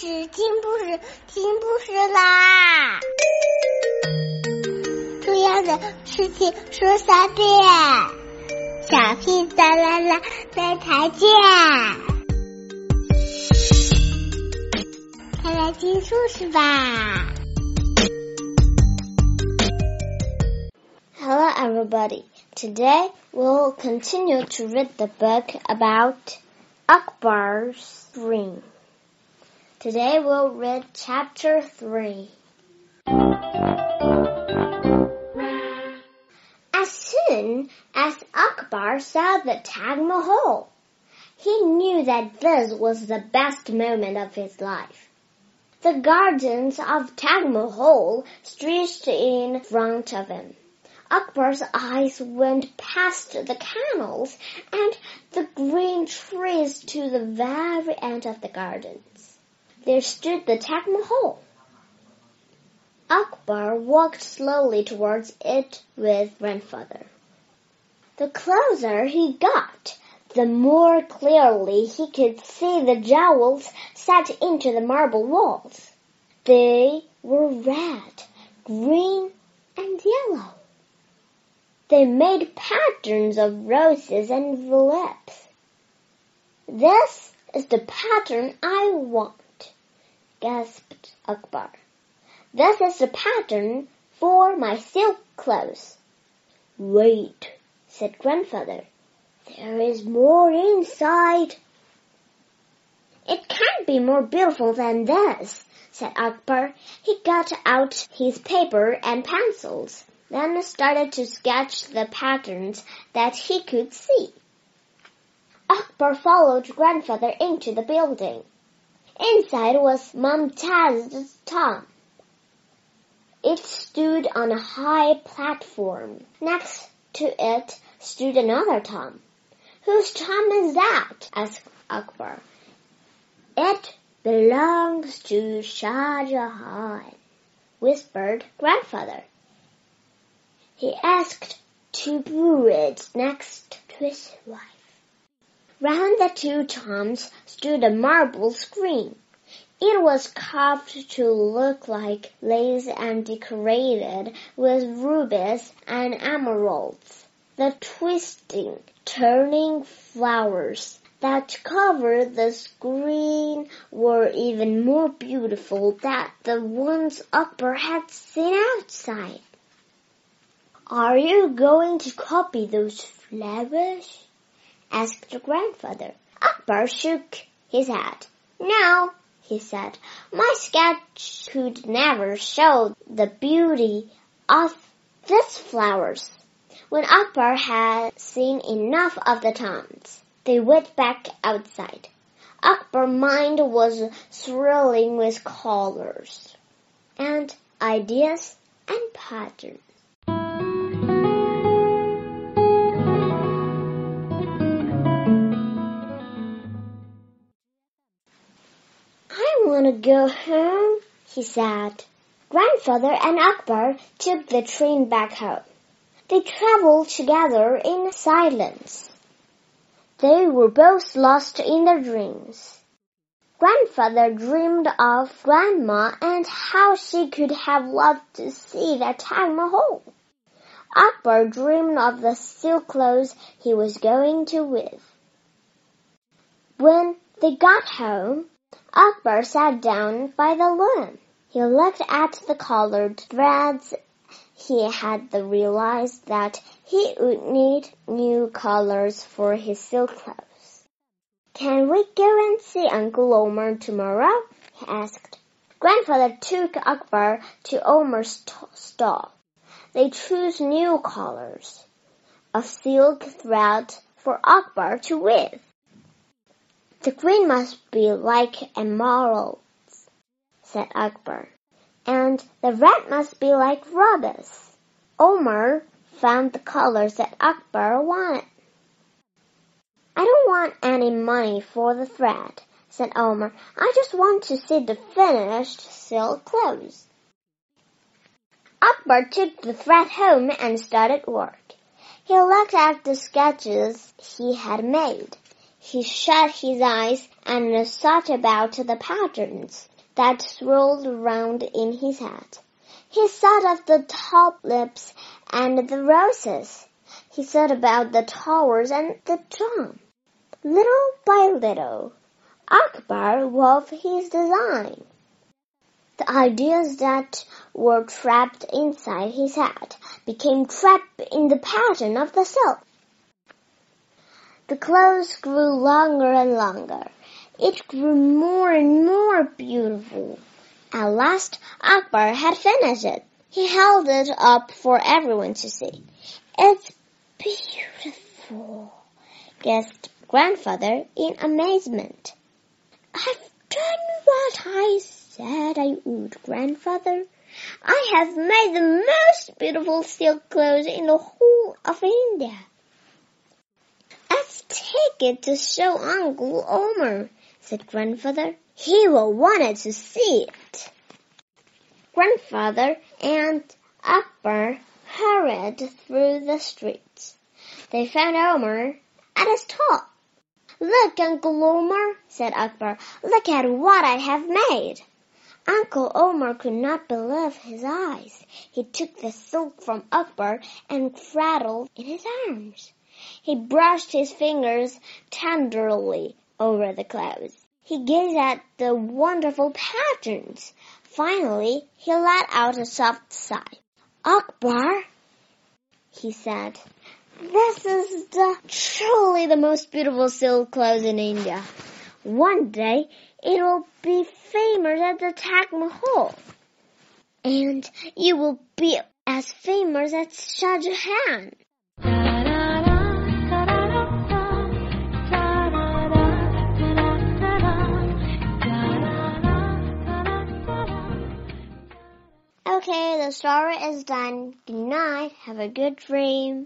事，听故事，听故事啦！重要的事情说三遍，小屁哒啦啦，明天见！快来听故事吧！Hello, everybody. Today we'll continue to read the book about Akbar's dream. Today we'll read chapter 3. As soon as Akbar saw the Taj Mahal, he knew that this was the best moment of his life. The gardens of Taj Mahal stretched in front of him. Akbar's eyes went past the canals and the green trees to the very end of the gardens. There stood the Taj Mahal. Akbar walked slowly towards it with grandfather. The closer he got, the more clearly he could see the jewels set into the marble walls. They were red, green, and yellow. They made patterns of roses and violets. This is the pattern I want, gasped Akbar. This is the pattern for my silk clothes. Wait, said grandfather. There is more inside. It can't be more beautiful than this, said Akbar. He got out his paper and pencils then started to sketch the patterns that he could see. Akbar followed grandfather into the building. Inside was Mumtaz's tomb. It stood on a high platform. Next to it stood another tomb. Whose tomb is that? asked Akbar. It belongs to Shah Jahan, whispered grandfather. He asked to bury it next to his wife. Round the two tombs stood a marble screen. It was carved to look like lace and decorated with rubies and emeralds. The twisting, turning flowers that covered the screen were even more beautiful than the ones Akbar had seen outside. Are you going to copy those flowers? Asked the grandfather. Akbar shook his head. No, he said. My sketch could never show the beauty of these flowers. When Akbar had seen enough of the tombs, they went back outside. Akbar's mind was thrilling with colors and ideas and patterns. Go home, he said. Grandfather and Akbar took the train back home. They traveled together in silence. They were both lost in their dreams. Grandfather dreamed of Grandma and how she could have loved to see the Taj Mahal. Akbar dreamed of the silk clothes he was going to wear. When they got home, Akbar sat down by the loom. He looked at the colored threads. He had realized that he would need new colors for his silk clothes. Can we go and see Uncle Omar tomorrow? he asked. Grandfather took Akbar to Omar's stall. They chose new colors of silk thread for Akbar to weave. The green must be like emeralds, said Akbar, and the red must be like rubies. Omar found the colors that Akbar wanted. I don't want any money for the thread, said Omar. I just want to see the finished silk clothes. Akbar took the thread home and started work. He looked at the sketches he had made. He shut his eyes and thought about the patterns that swirled round in his head. He thought of the tulips and the roses. He thought about the towers and the drum. Little by little, Akbar wove his design. The ideas that were trapped inside his head became trapped in the pattern of the silk. The clothes grew longer and longer. It grew more and more beautiful. At last, Akbar had finished it. He held it up for everyone to see. It's beautiful, gasped grandfather in amazement. I've done what I said I would, grandfather. I have made the most beautiful silk clothes in the whole of India. Take it to show Uncle Omar, said grandfather. He will want it to see it. Grandfather and Akbar hurried through the streets. They found Omar at his top. Look, Uncle Omar, said Akbar. Look at what I have made. Uncle Omar could not believe his eyes. He took the silk from Akbar and cradled in his arms. He brushed his fingers tenderly over the clothes. He gazed at the wonderful patterns. Finally, he let out a soft sigh. Akbar, he said, this is the truly the most beautiful silk clothes in India. One day it will be famous at the Taj Mahal. And you will be as famous as Shah Jahan. Story is done. Good night. Have a good dream.